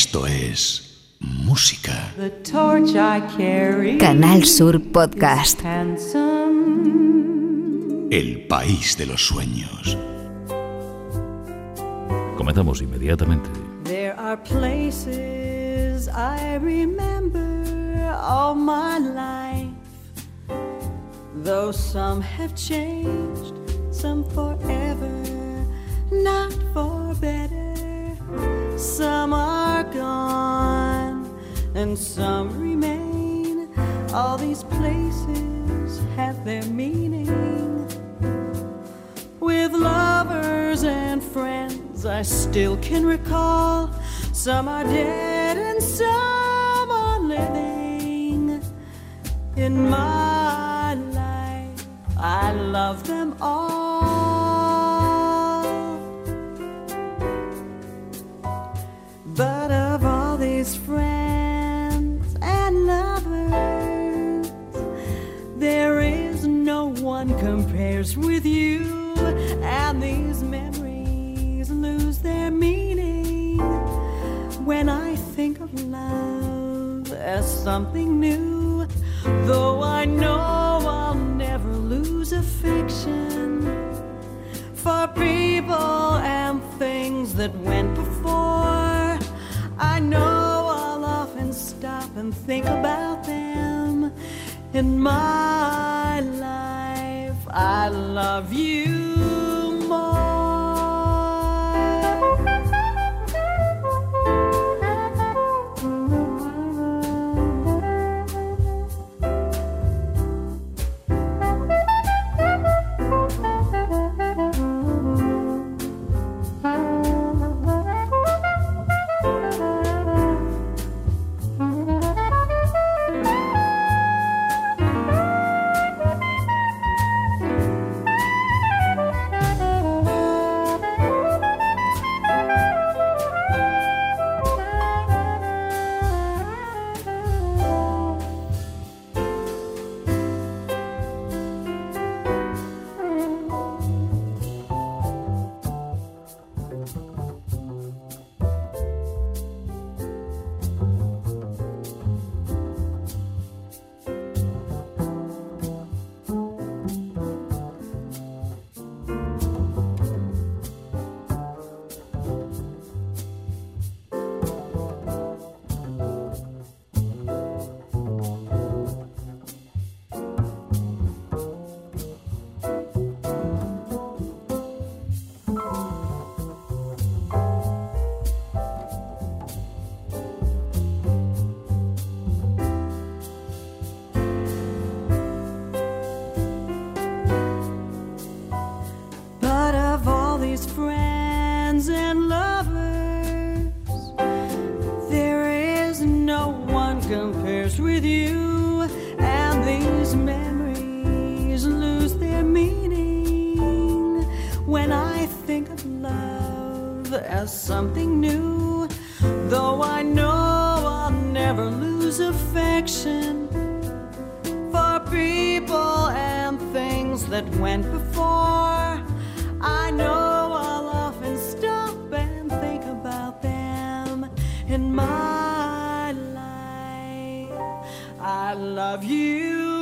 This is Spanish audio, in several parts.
Esto es música. Canal Sur Podcast. El país de los sueños. Comenzamos inmediatamente. There are places I remember all my life. Though some have changed, some forever, not for better. Some are gone and some remain. All these places have their meaning. With lovers and friends, I still can recall. Some are dead and some are living. In my life, I love them all. With you, and these memories lose their meaning when I think of love as something new. Though I know I'll never lose affection for people and things that went before. I know I'll often stop and think about them in my life. I love you I love you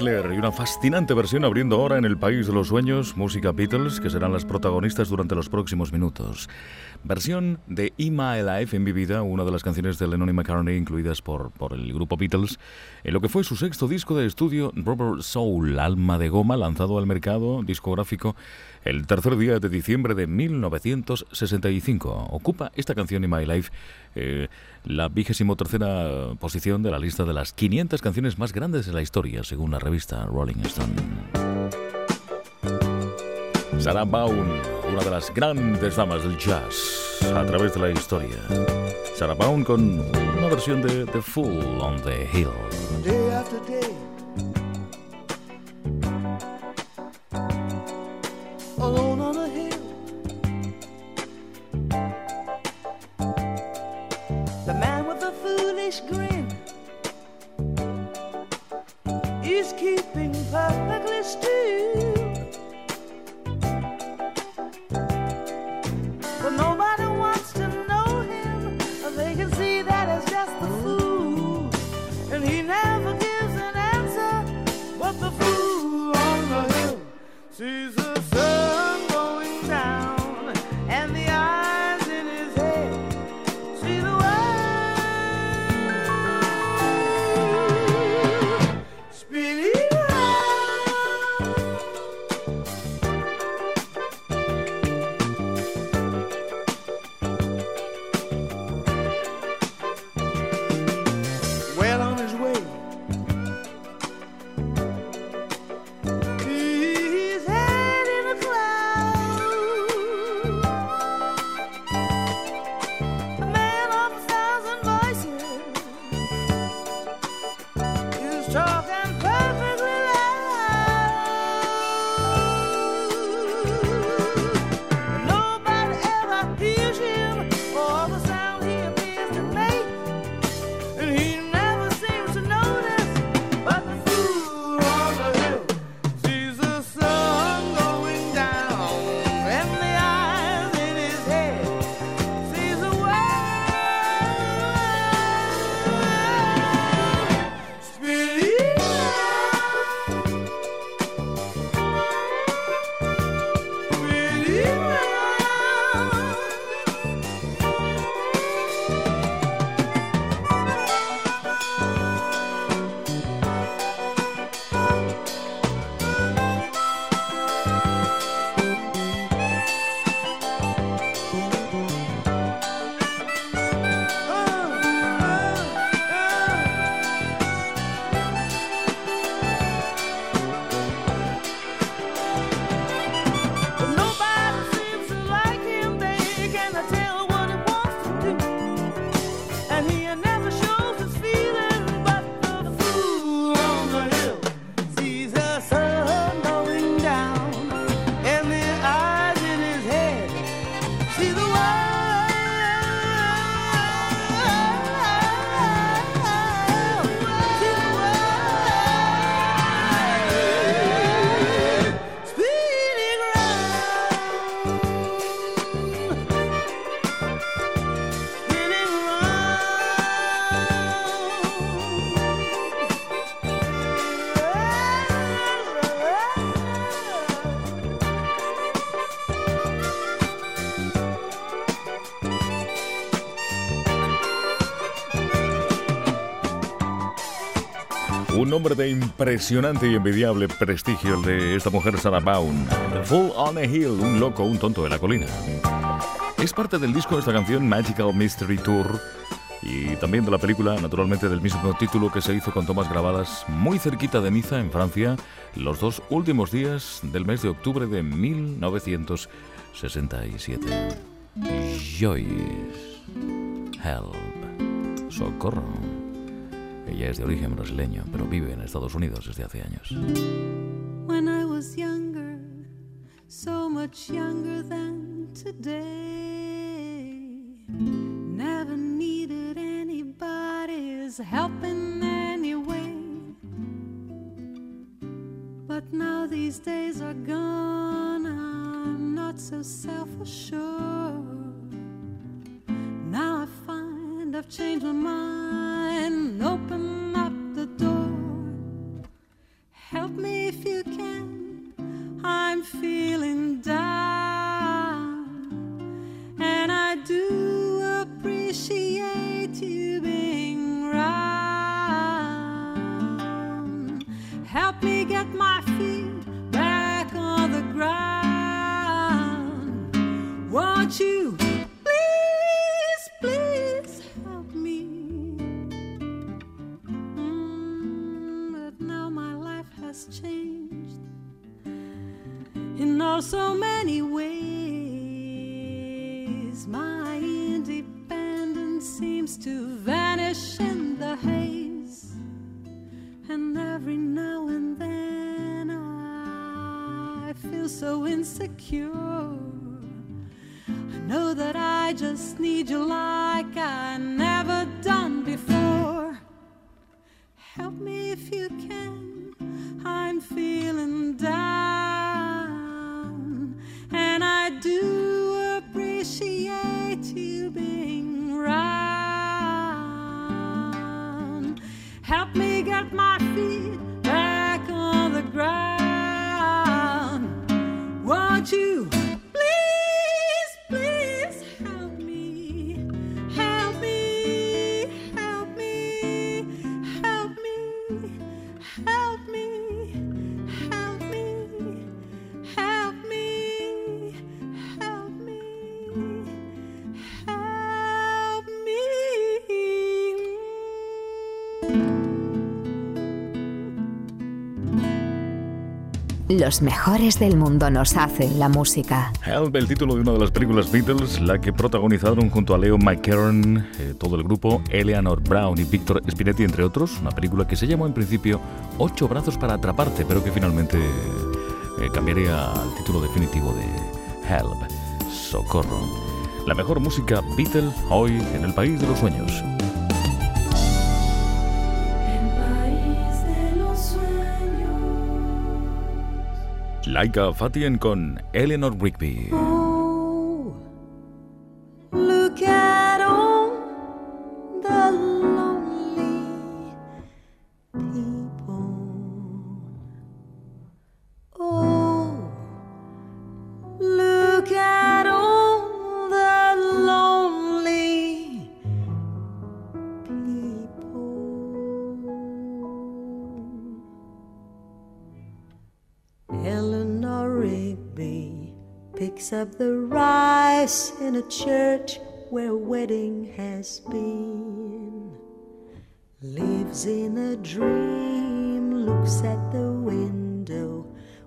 Y una fascinante versión abriendo ahora en el País de los Sueños, música Beatles, que serán las protagonistas durante los próximos minutos. Versión de In My Life en mi vida, una de las canciones de Lennon y McCartney incluidas por, por el grupo Beatles, en lo que fue su sexto disco de estudio, Rubber Soul, Alma de Goma, lanzado al mercado discográfico el tercer día de diciembre de 1965. Ocupa esta canción In My Life la vigésimo tercera posición de la lista de las 500 canciones más grandes de la historia, según la revista Rolling Stone. Sarah Vaughan, una de las grandes damas del jazz a través de la historia. Sarah Vaughan con una versión de The Fool on the Hill. Un nombre de impresionante y envidiable prestigio el de esta mujer Sarah Baum. Fool on a Hill, un loco, un tonto de la colina. Es parte del disco de esta canción Magical Mystery Tour y también de la película, naturalmente del mismo título que se hizo con tomas grabadas muy cerquita de Niza, en Francia, los dos últimos días del mes de octubre de 1967. Joyce. Help. Socorro. Ella es de origen brasileño, pero vive en Estados Unidos desde hace años. When I was younger, so much younger than today. Never needed anybody's help in any way. But now these days are gone, I'm not so self assured. I've changed my mind, open up the door. Help me if you can, I'm feeling down, and I do appreciate you being round. Help me get my feet back on the ground. Won't you so many ways. Los mejores del mundo nos hacen la música. Help, el título de una de las películas Beatles, la que protagonizaron junto a Leo McCarron, eh, todo el grupo, Eleanor Brown y Victor Spinetti, entre otros, una película que se llamó en principio Ocho brazos para atraparte, pero que finalmente eh, cambiaría al título definitivo de Help, Socorro. La mejor música Beatle hoy en el país de los sueños. Laika Fatien con Eleanor Rigby. The rice in a church where a wedding has been. Lives in a dream, looks at the window,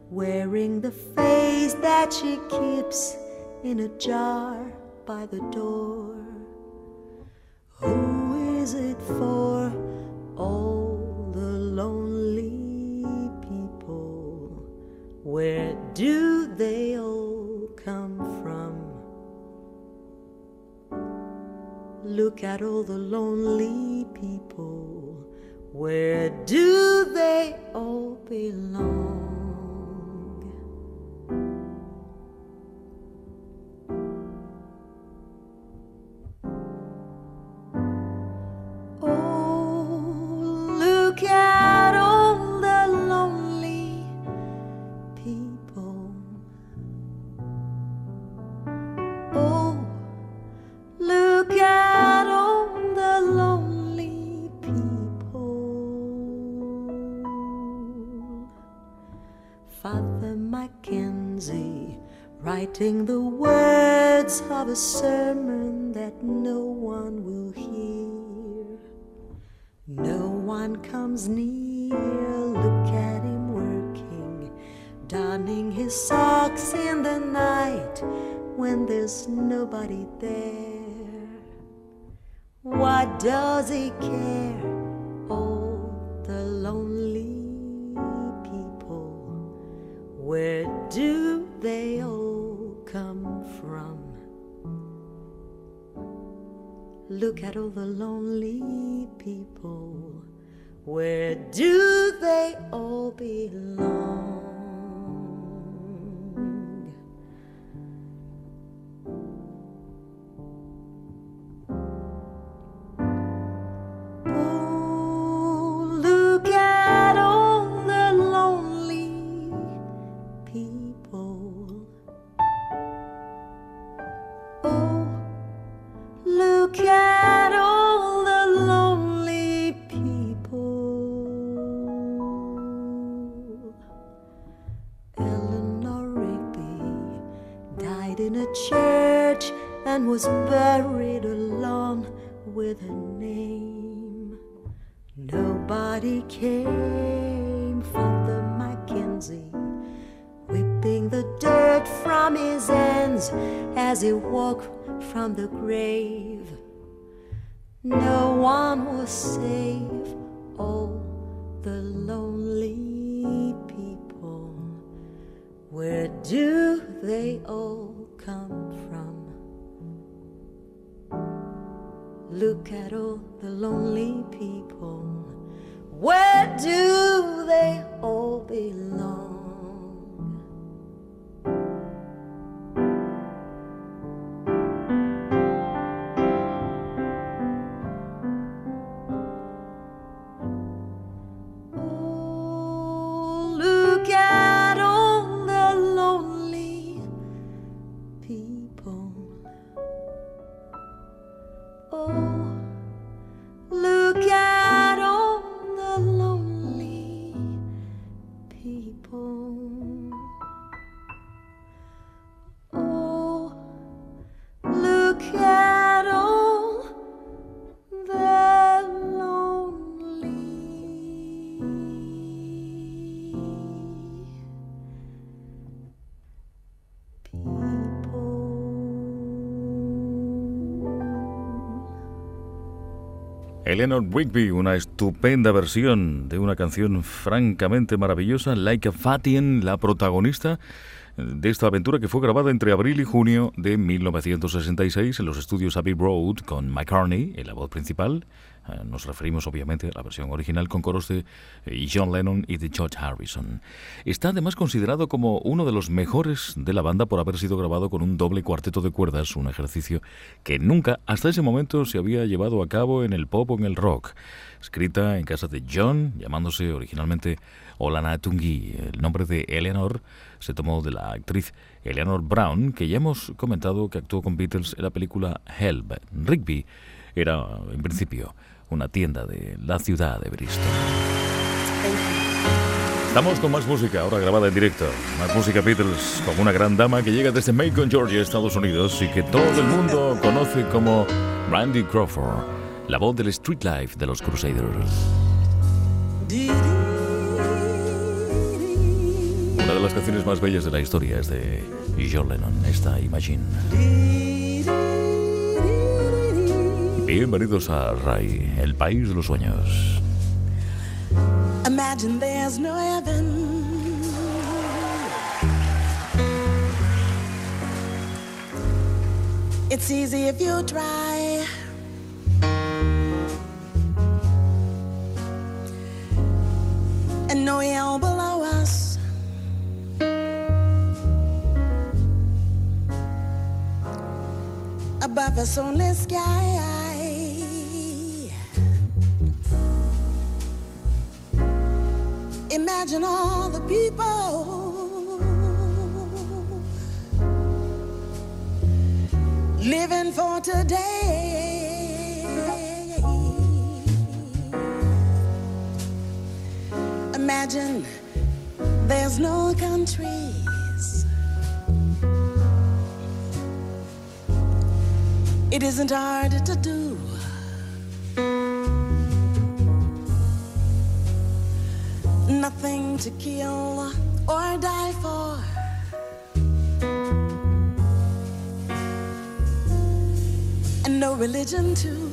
wearing the face that she keeps in a jar by the door. Who is it for? All the lonely people. Where do Look at all the lonely people. Where do they all belong? The words of a sermon that no one will hear. No one comes near, look at him working, donning his socks in the night when there's nobody there. What does he care? Oh, the lonely people. Where do they all Look at all the lonely people. Where do they all belong? Look at all the lonely people. Where do they all belong? Eleanor Rigby, una estupenda versión de una canción francamente maravillosa, Like a Fatien, la protagonista de esta aventura que fue grabada entre abril y junio de 1966 en los estudios Abbey Road con McCartney en la voz principal. Eh, Nos referimos obviamente a la versión original con coros de eh, John Lennon y de George Harrison. Está además considerado como uno de los mejores de la banda por haber sido grabado con un doble cuarteto de cuerdas, un ejercicio que nunca hasta ese momento se había llevado a cabo en el pop o en el rock. Escrita en casa de John, llamándose originalmente Olana Tungi. El nombre de Eleanor se tomó de la actriz Eleanor Brown, que ya hemos comentado que actuó con Beatles en la película Help. Rigby era, en principio, una tienda de la ciudad de Bristol. Estamos con más música, ahora grabada en directo. Más música Beatles, con una gran dama que llega desde Macon, Georgia, Estados Unidos, y que todo el mundo conoce como Randy Crawford, la voz del street life de los Crusaders. De las canciones más bellas de la historia es de John Lennon, esta Imagine. Bienvenidos a Rai, el país de los sueños. Imagine there's no heaven. It's easy if you try. And no hell Us, only sky. Imagine all the people living for today. Imagine there's no countries It isn't hard to do. Nothing to kill or die for. And no religion too.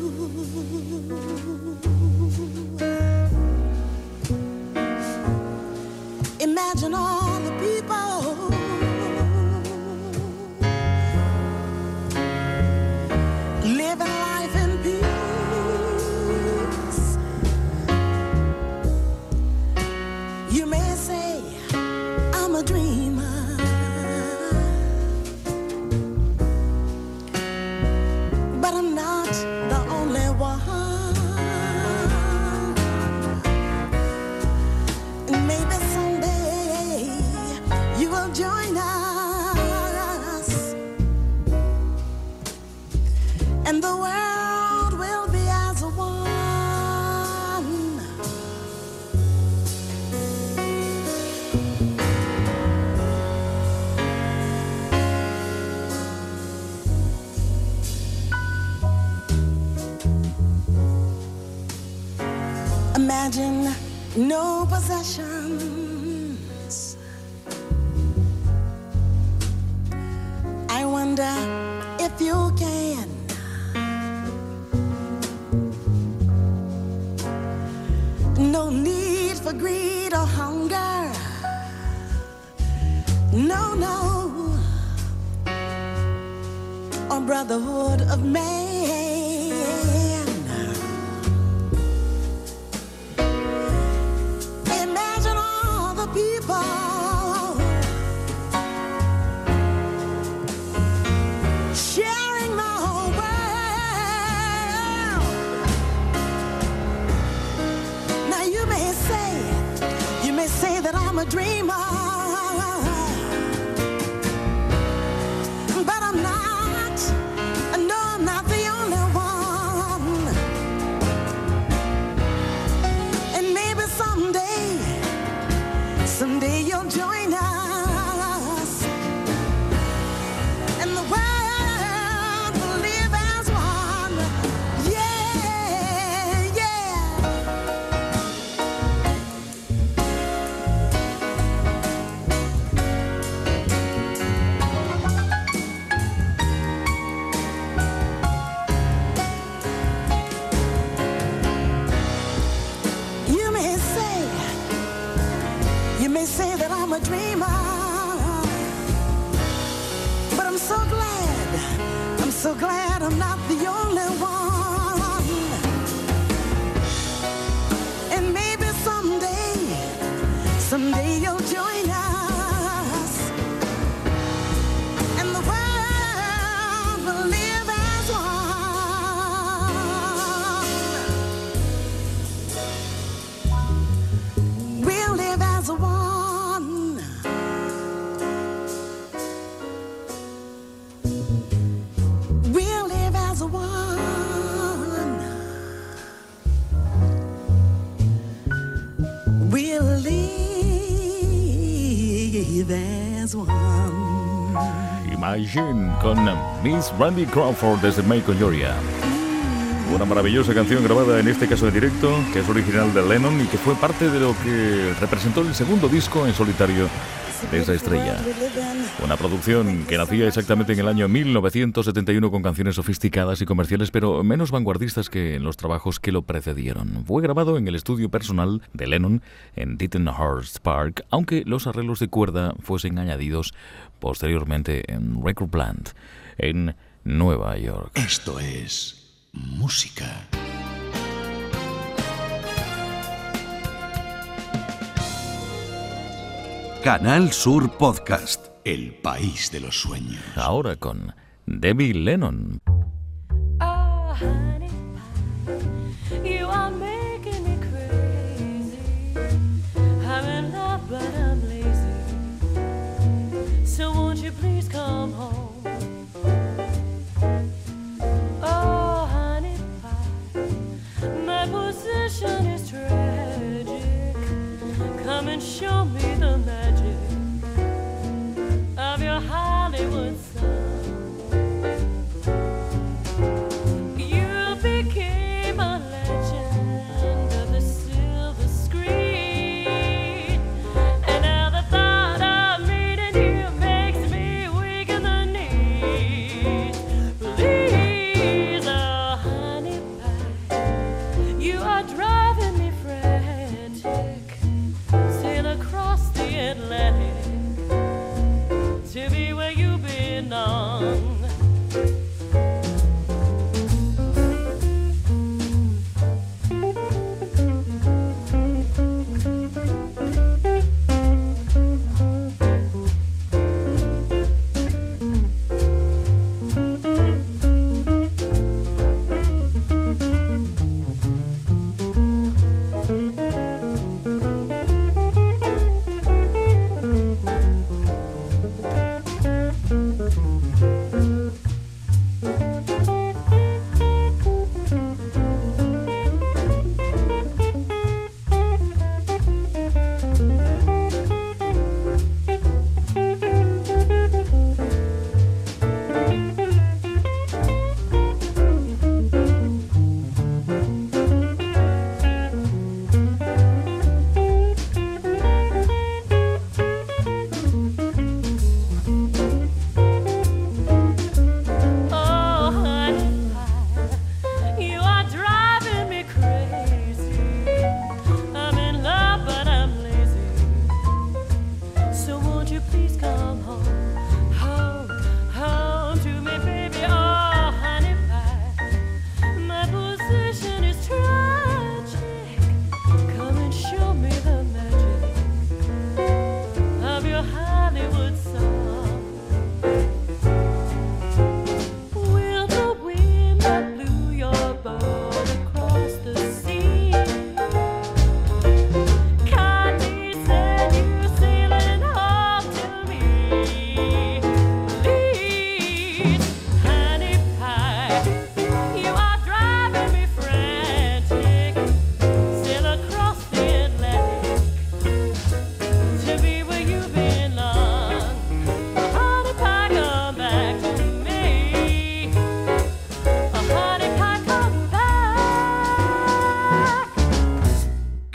Con Miss Randy Crawford desde Macon, Georgia. Una maravillosa canción grabada en este caso en directo, que es original de Lennon y que fue parte de lo que representó el segundo disco en solitario de esa estrella. Una producción que nacía exactamente en el año 1971 con canciones sofisticadas y comerciales, pero menos vanguardistas que en los trabajos que lo precedieron. Fue grabado en el estudio personal de Lennon en Tittenhurst Park, aunque los arreglos de cuerda fuesen añadidos posteriormente en Record Plant, en Nueva York. Esto es música. Canal Sur Podcast. El país de los sueños. Ahora con Debbie Lennon. Oh,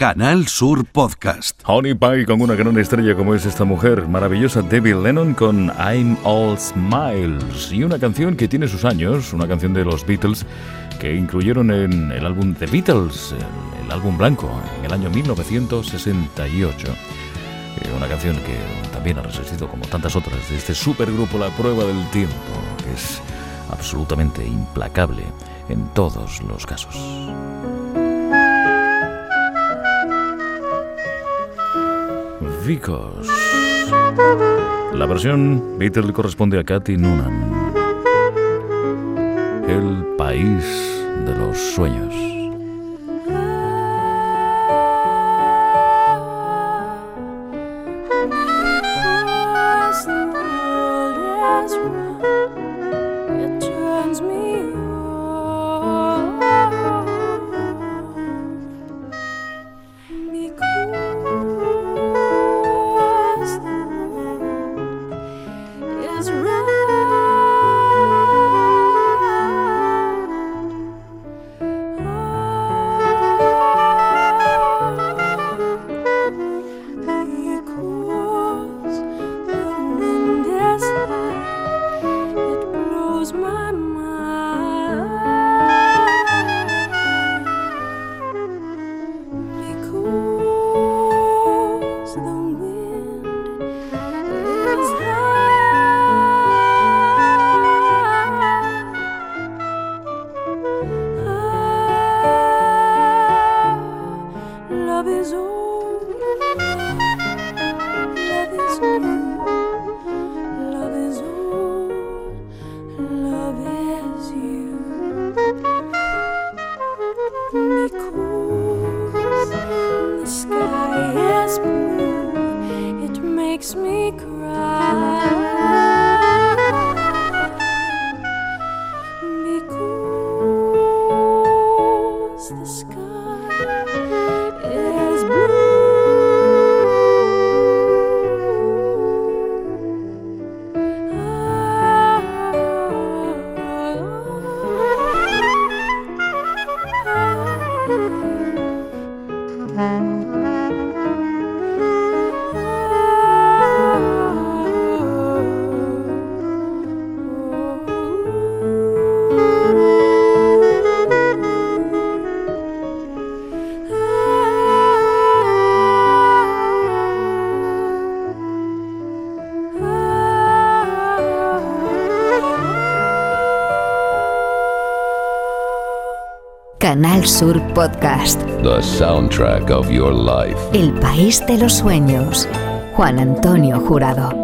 Canal Sur Podcast. Honey Pie con una gran estrella como es esta mujer, maravillosa Debbie Lennon con I'm All Smiles y una canción que tiene sus años, una canción de los Beatles que incluyeron en el álbum The Beatles, el, el álbum blanco, en el año 1968. Eh, una canción que también ha resistido como tantas otras de este supergrupo La Prueba del Tiempo, que es absolutamente implacable en todos los casos. Vicos. La versión Beatle corresponde a Katy Noonan. El país de los sueños. Canal Sur Podcast. The soundtrack of your life. El país de los sueños. Juan Antonio Jurado.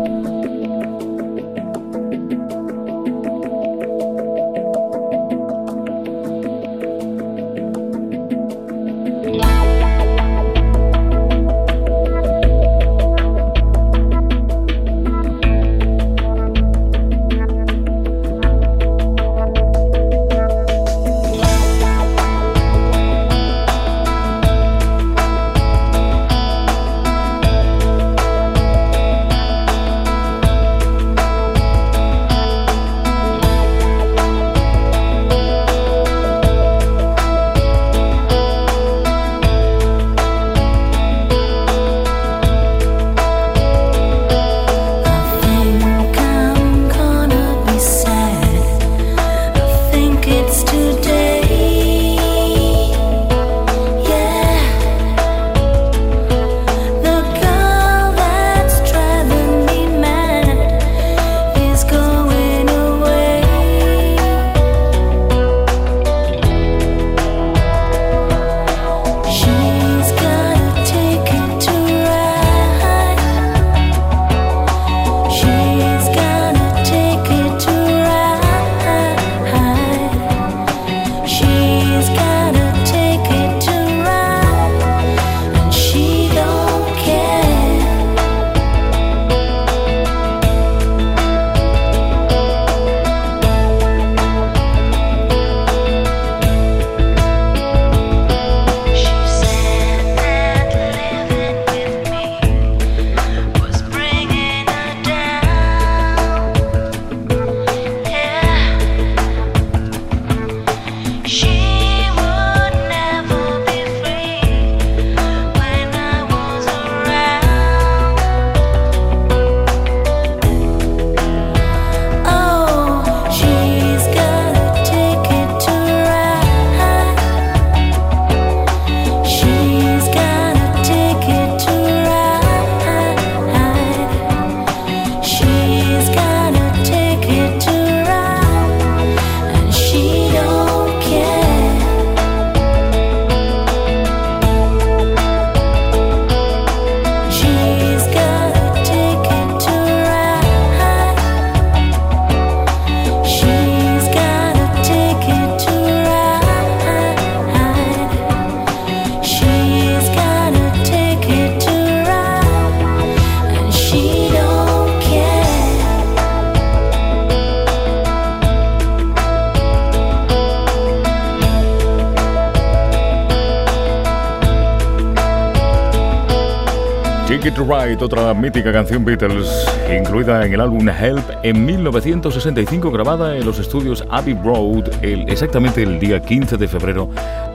Otra mítica canción Beatles, incluida en el álbum Help en 1965, grabada en los estudios Abbey Road el, exactamente el día 15 de febrero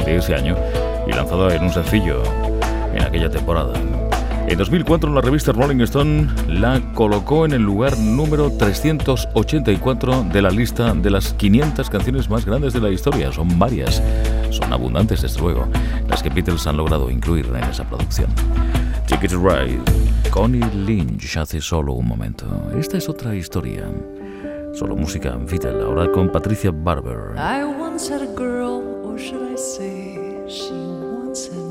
de ese año y lanzada en un sencillo en aquella temporada. En 2004 la revista Rolling Stone la colocó en el lugar número 384 de la lista de las 500 canciones más grandes de la historia. Son varias, son abundantes desde luego, las que Beatles han logrado incluir en esa producción. Ticket Ride, Connie Lynch hace solo un momento. Esta es otra historia. Solo música Beatles, ahora con Patricia Barber. I once had a girl, or should I say, she once had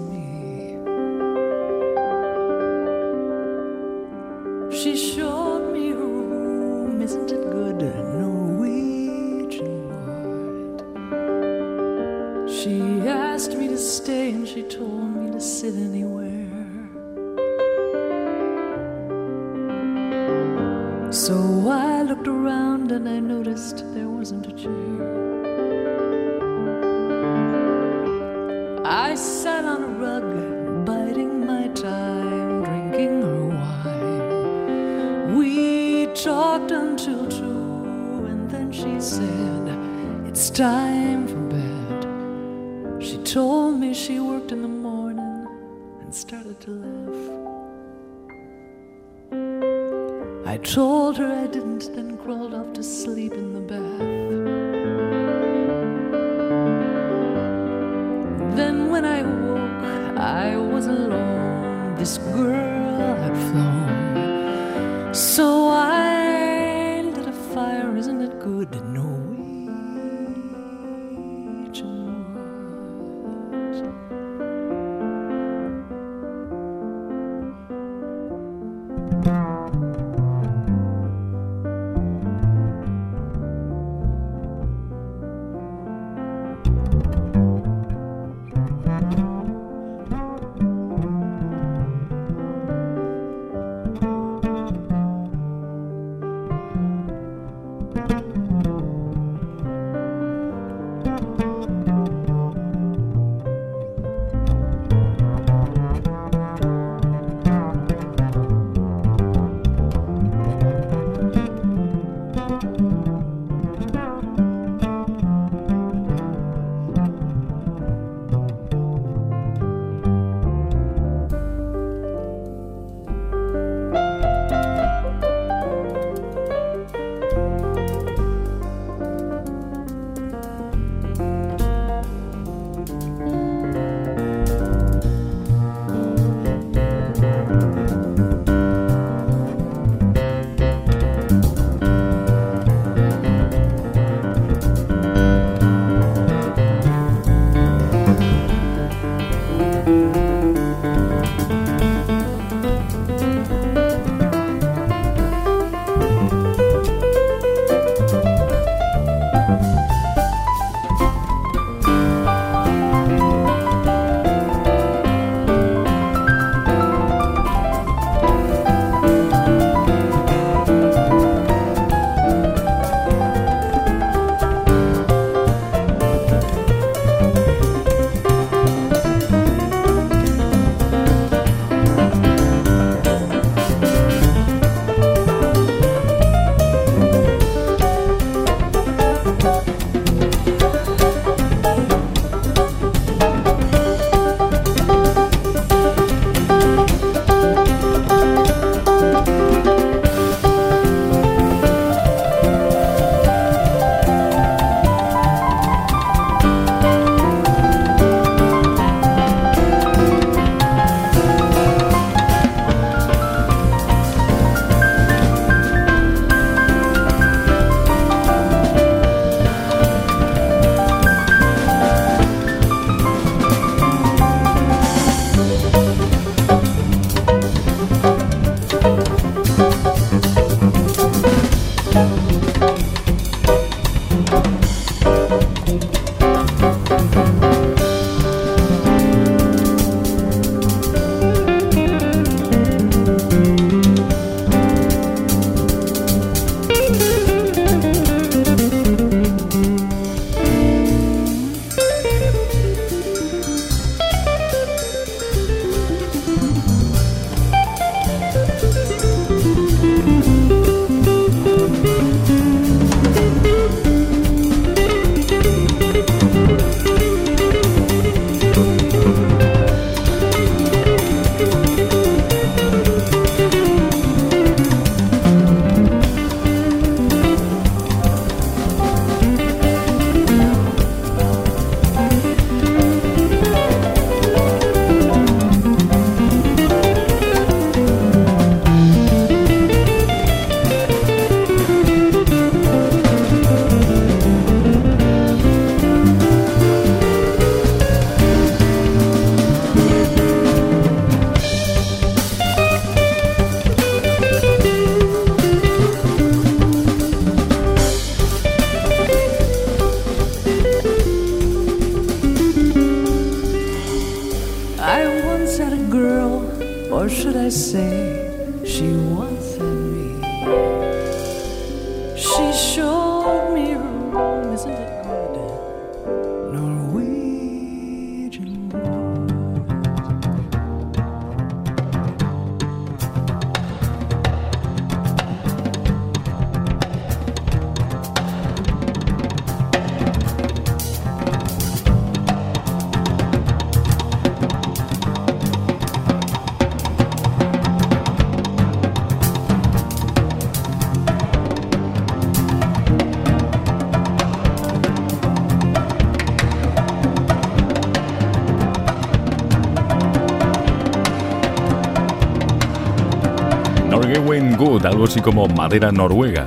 Good, algo así como madera noruega.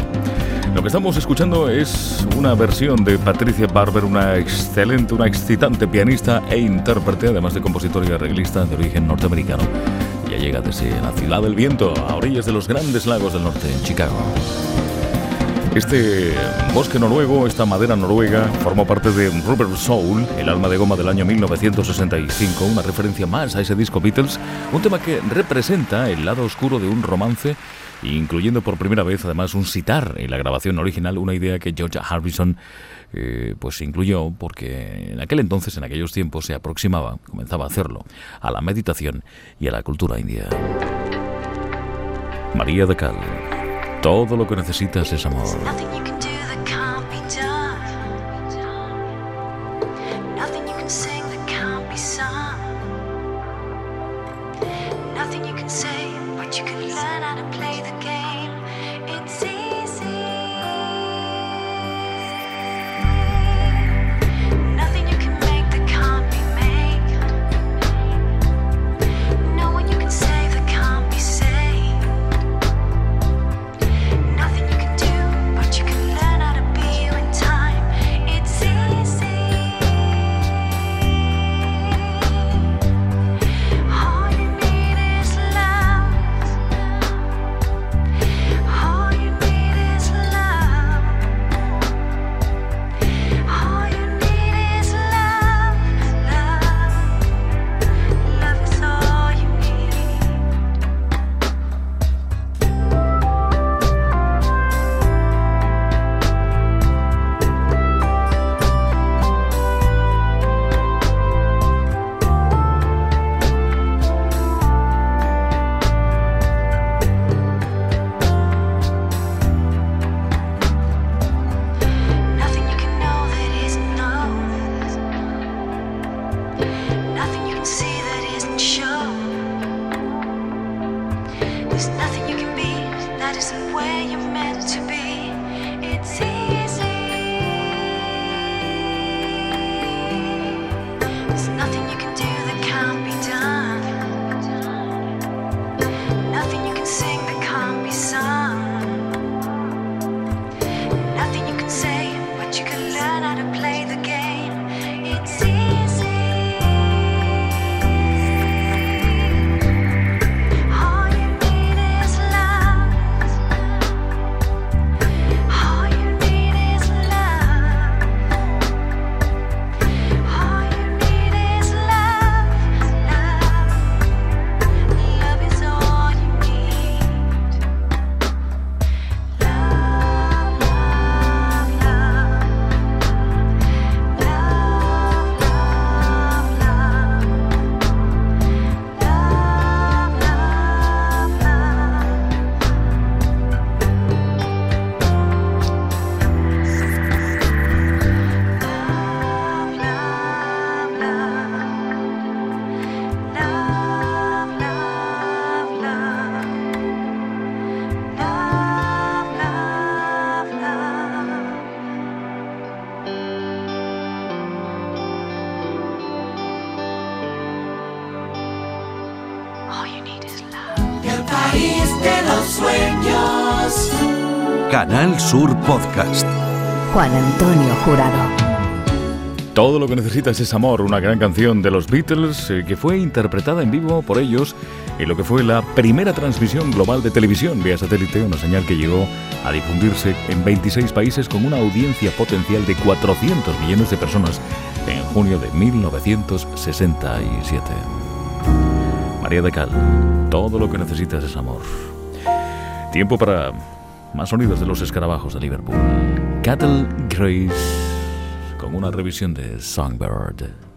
Lo que estamos escuchando es una versión de Patricia Barber, una excelente, una excitante pianista e intérprete, además de compositora y arreglista de origen norteamericano. Ya llega desde la ciudad del viento, a orillas de los grandes lagos del norte, en Chicago. Este bosque noruego, esta madera noruega, formó parte de Rubber Soul, el alma de goma del año 1965, una referencia más a ese disco Beatles, un tema que representa el lado oscuro de un romance, incluyendo por primera vez además un sitar en la grabación original, una idea que George Harrison eh, pues incluyó porque en aquel entonces, en aquellos tiempos, se aproximaba, comenzaba a hacerlo, a la meditación y a la cultura india. María de Cal. Todo lo que necesitas es amor. Sur Podcast. Juan Antonio Jurado. Todo lo que necesitas es amor, una gran canción de los Beatles eh, que fue interpretada en vivo por ellos en lo que fue la primera transmisión global de televisión vía satélite, una señal que llegó a difundirse en 26 países con una audiencia potencial de 400 millones de personas en junio de 1967. María de Cal, todo lo que necesitas es amor. Tiempo para más sonidos de los escarabajos de Liverpool. Cattle Grace con una revisión de Songbird.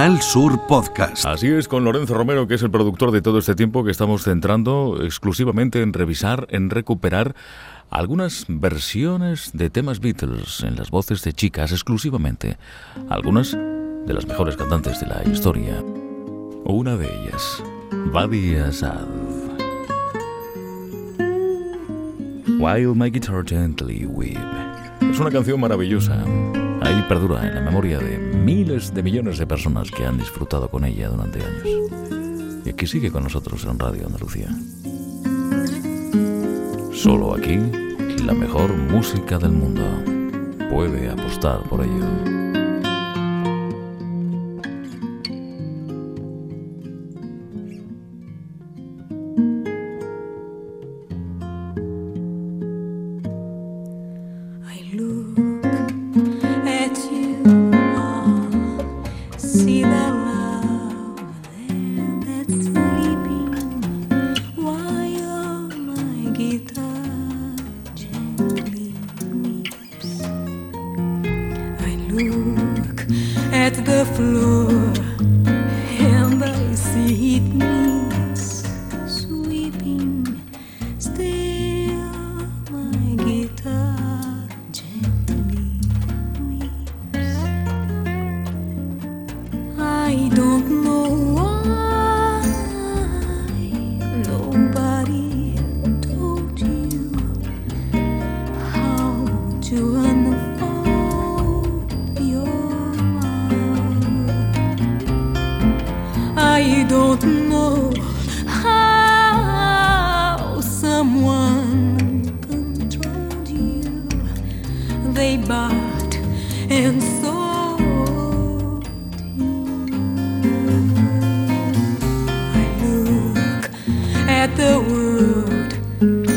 Canal Sur Podcast. Así es con Lorenzo Romero, que es el productor de todo este tiempo que estamos centrando exclusivamente en revisar, en recuperar algunas versiones de temas Beatles en las voces de chicas exclusivamente. Algunas de las mejores cantantes de la historia. Una de ellas, Badi Asad. While My Guitar Gently Weep. Es una canción maravillosa ahí perdura en la memoria de miles de millones de personas que han disfrutado con ella durante años. Y aquí sigue con nosotros en Radio Andalucía. Solo aquí, la mejor música del mundo. Puede apostar por ello. at the wood.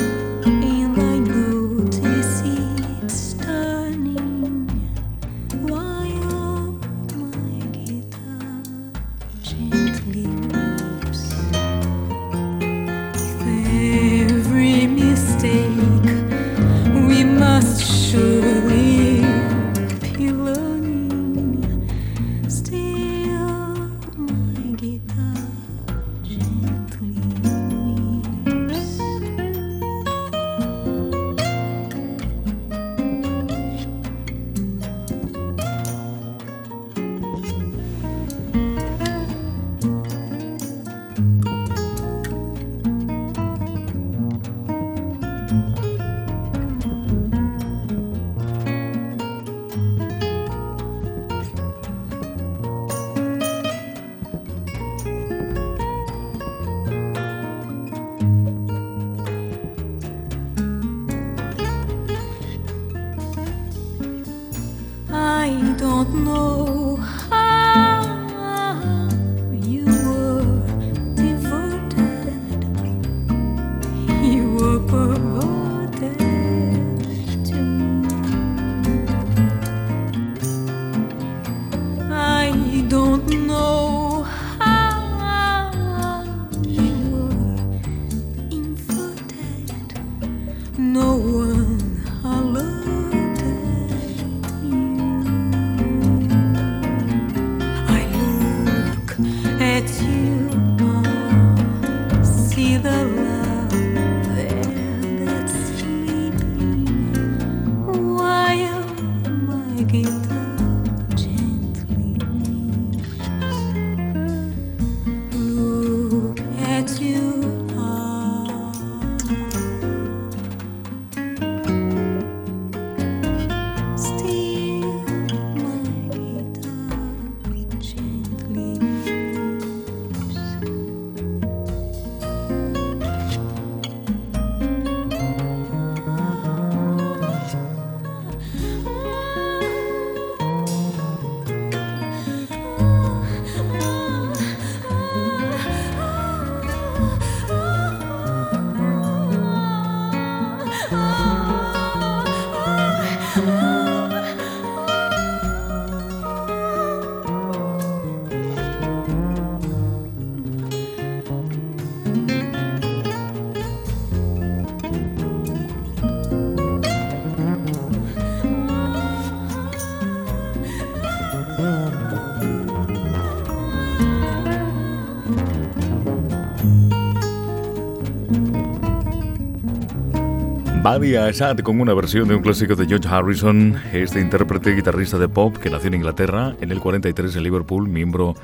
Adi Asad con una versión de un clásico de George Harrison, este intérprete y guitarrista de pop que nació en Inglaterra en el 43 en Liverpool, miembro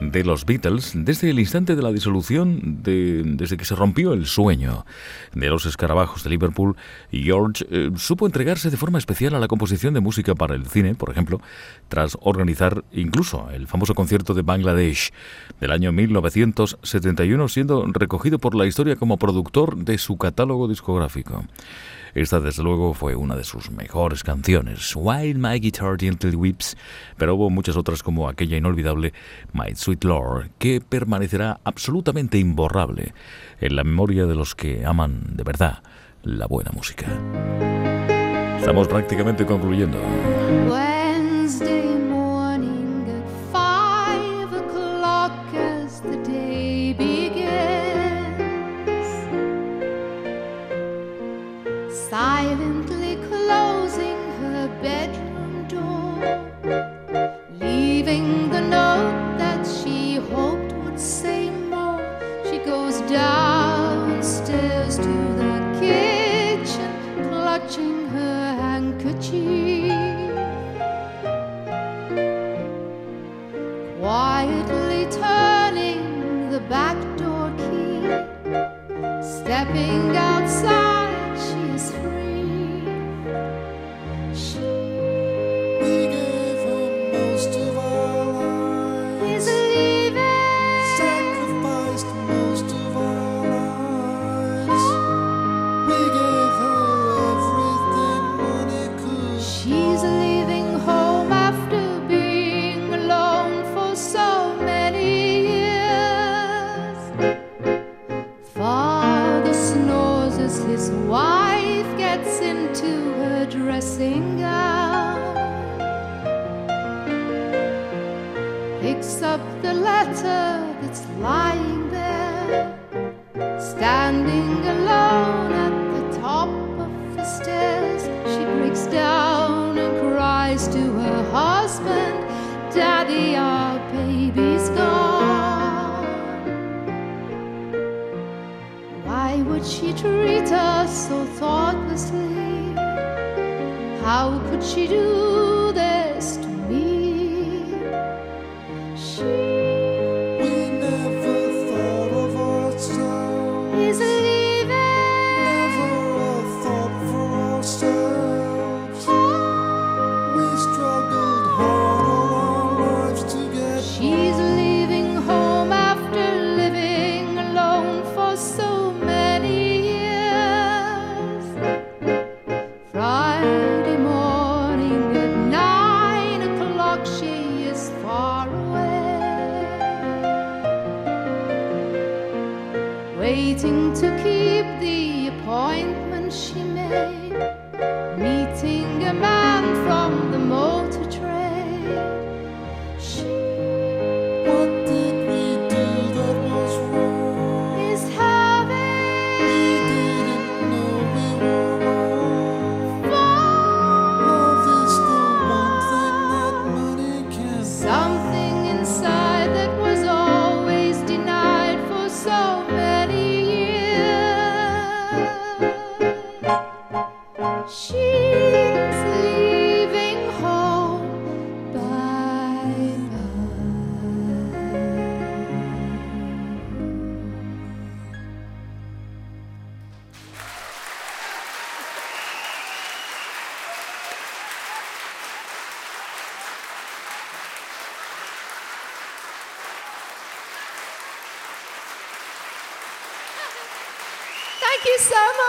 de los Beatles desde el instante de la disolución, de, desde que se rompió el sueño de los escarabajos de Liverpool, George eh, supo entregarse de forma especial a la composición de música para el cine, por ejemplo, tras organizar incluso el famoso concierto de Bangladesh del año 1971, siendo recogido por la historia como productor de su catálogo discográfico. Esta, desde luego, fue una de sus mejores canciones, While My Guitar Gently Weeps, pero hubo muchas otras como aquella inolvidable My Sweet Lord, que permanecerá absolutamente imborrable en la memoria de los que aman de verdad la buena música. Estamos prácticamente concluyendo. So much.